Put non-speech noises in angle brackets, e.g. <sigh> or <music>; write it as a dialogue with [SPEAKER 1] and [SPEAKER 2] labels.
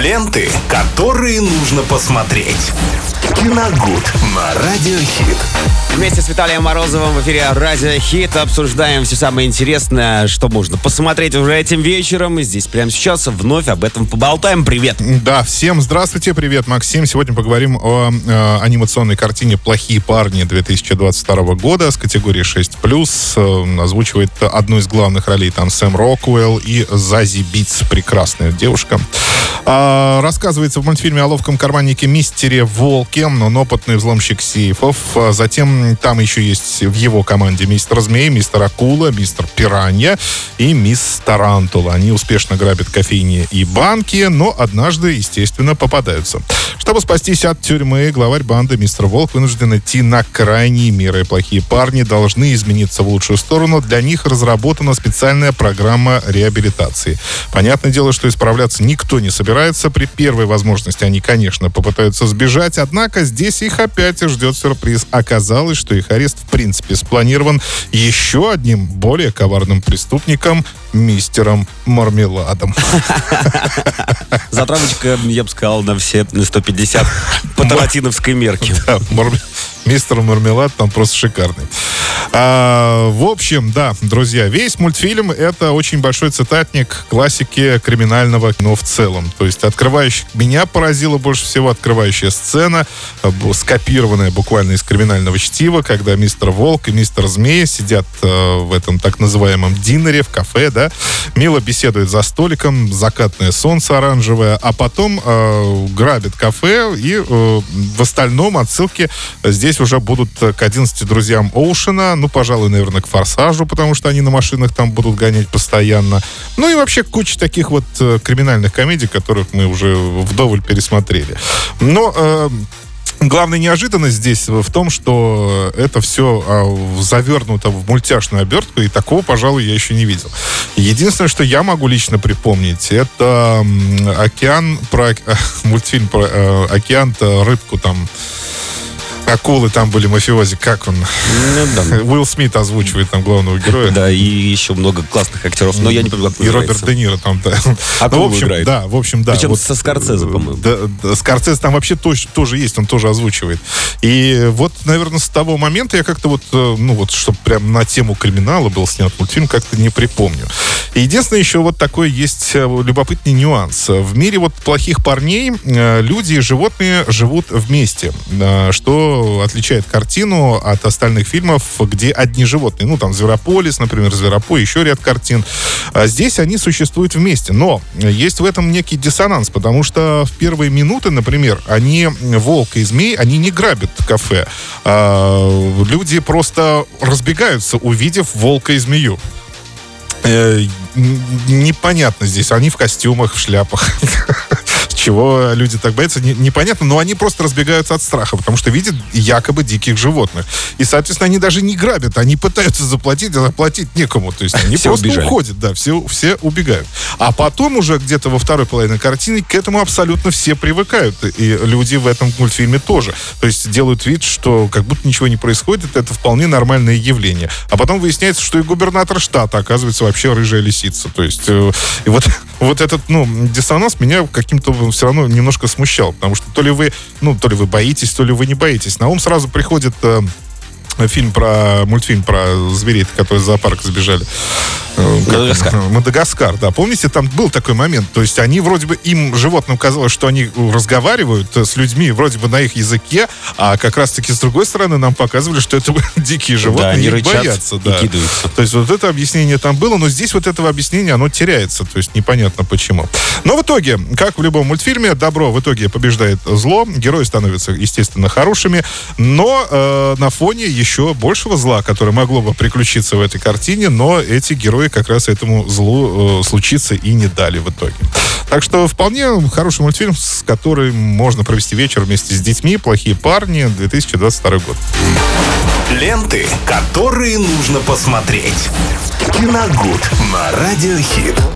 [SPEAKER 1] Ленты, которые нужно посмотреть. Киногуд на Радиохит.
[SPEAKER 2] Вместе с Виталием Морозовым в эфире Радио Хит обсуждаем все самое интересное, что можно посмотреть уже этим вечером. И здесь прямо сейчас вновь об этом поболтаем. Привет!
[SPEAKER 3] Да, всем здравствуйте, привет, Максим. Сегодня поговорим о э, анимационной картине «Плохие парни» 2022 года с категории 6+. Э, озвучивает одну из главных ролей там Сэм Роквелл и Зази Битс, прекрасная девушка. А, рассказывается в мультфильме о ловком карманнике мистере Волке, он опытный взломщик сейфов. А затем там еще есть в его команде мистер Змей, мистер Акула, мистер Пиранья и мисс Тарантула. Они успешно грабят кофейни и банки, но однажды, естественно, попадаются. Чтобы спастись от тюрьмы, главарь банды мистер Волк вынужден идти на крайние меры. Плохие парни должны измениться в лучшую сторону. Для них разработана специальная программа реабилитации. Понятное дело, что исправляться никто не собирается. При первой возможности они, конечно, попытаются сбежать, однако здесь их опять ждет сюрприз. Оказалось, что их арест в принципе спланирован еще одним более коварным преступником, мистером Мармеладом. <laughs>
[SPEAKER 2] Затравочка, я бы сказал, на все 150 по таратиновской мерке. <laughs>
[SPEAKER 3] Да, мистер Мармелад там просто шикарный. А, в общем, да, друзья, весь мультфильм это очень большой цитатник классики криминального кино в целом. То есть открывающий... Меня поразила больше всего открывающая сцена, э, скопированная буквально из криминального чтива, когда мистер Волк и мистер Змея сидят э, в этом так называемом динере в кафе, да, мило беседуют за столиком, закатное солнце оранжевое, а потом э, грабят кафе и э, в остальном отсылки здесь уже будут к 11 друзьям Оушена, ну, пожалуй, наверное, к «Форсажу», потому что они на машинах там будут гонять постоянно. Ну и вообще куча таких вот э, криминальных комедий, которых мы уже вдоволь пересмотрели. Но э, Главная неожиданность здесь в том, что это все а, завернуто в мультяшную обертку, и такого, пожалуй, я еще не видел. Единственное, что я могу лично припомнить, это океан про <laughs> мультфильм про э, океан рыбку там акулы там были мафиози, как он? Ну, да. <laughs> Уилл Смит озвучивает там главного героя.
[SPEAKER 2] Да, и еще много классных актеров, но я не помню, как
[SPEAKER 3] И Роберт Де Ниро там, да.
[SPEAKER 2] Акулу ну, в общем, играет.
[SPEAKER 3] Да, в общем, да.
[SPEAKER 2] Причем вот, со Скорцезе, по-моему.
[SPEAKER 3] Да, да, Скорцезе там вообще тоже, тоже есть, он тоже озвучивает. И вот, наверное, с того момента я как-то вот, э, ну вот, чтобы прям на тему криминала был снят мультфильм, как-то не припомню. И единственное, еще вот такой есть э, любопытный нюанс. В мире вот плохих парней э, люди и животные живут вместе, что отличает картину от остальных фильмов, где одни животные. Ну, там «Зверополис», например, «Зверопой», еще ряд картин. А здесь они существуют вместе. Но есть в этом некий диссонанс, потому что в первые минуты, например, они, волк и змей, они не грабят кафе. А люди просто разбегаются, увидев волка и змею э, непонятно здесь. Они в костюмах, в шляпах. <laughs> чего люди так боятся, не, непонятно, но они просто разбегаются от страха, потому что видят якобы диких животных. И, соответственно, они даже не грабят, они пытаются заплатить, а заплатить некому. То есть они все просто убежали. уходят, да, все, все убегают. А потом уже где-то во второй половине картины к этому абсолютно все привыкают. И люди в этом мультфильме тоже. То есть делают вид, что как будто ничего не происходит, это вполне нормальное явление. А потом выясняется, что и губернатор штата, оказывается, вообще рыжая лисица. То есть э, и вот, <laughs> вот этот, ну, диссонанс меня каким-то все равно немножко смущал, потому что то ли вы, ну, то ли вы боитесь, то ли вы не боитесь. На ум сразу приходит э, фильм про мультфильм про зверей, которые из зоопарка сбежали.
[SPEAKER 2] Э, Мадагаскар.
[SPEAKER 3] Мадагаскар, да. Помните, там был такой момент. То есть они вроде бы, им, животным, казалось, что они разговаривают с людьми вроде бы на их языке, а как раз-таки с другой стороны нам показывали, что это <laughs> дикие животные, да, они их боятся. Да. То есть вот это объяснение там было, но здесь вот этого объяснения, оно теряется. То есть непонятно почему. Но в итоге, как в любом мультфильме, добро в итоге побеждает зло, герои становятся, естественно, хорошими, но э, на фоне еще большего зла, которое могло бы приключиться в этой картине, но эти герои как раз этому злу э, случиться и не дали в итоге. Так что вполне хороший мультфильм, с которым можно провести вечер вместе с детьми. «Плохие парни», 2022 год.
[SPEAKER 1] Ленты, которые нужно посмотреть. Киногуд на Радиохит.